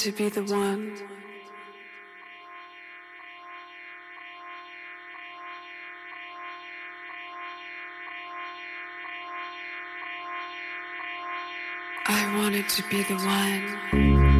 To be the one. I wanted to be the one.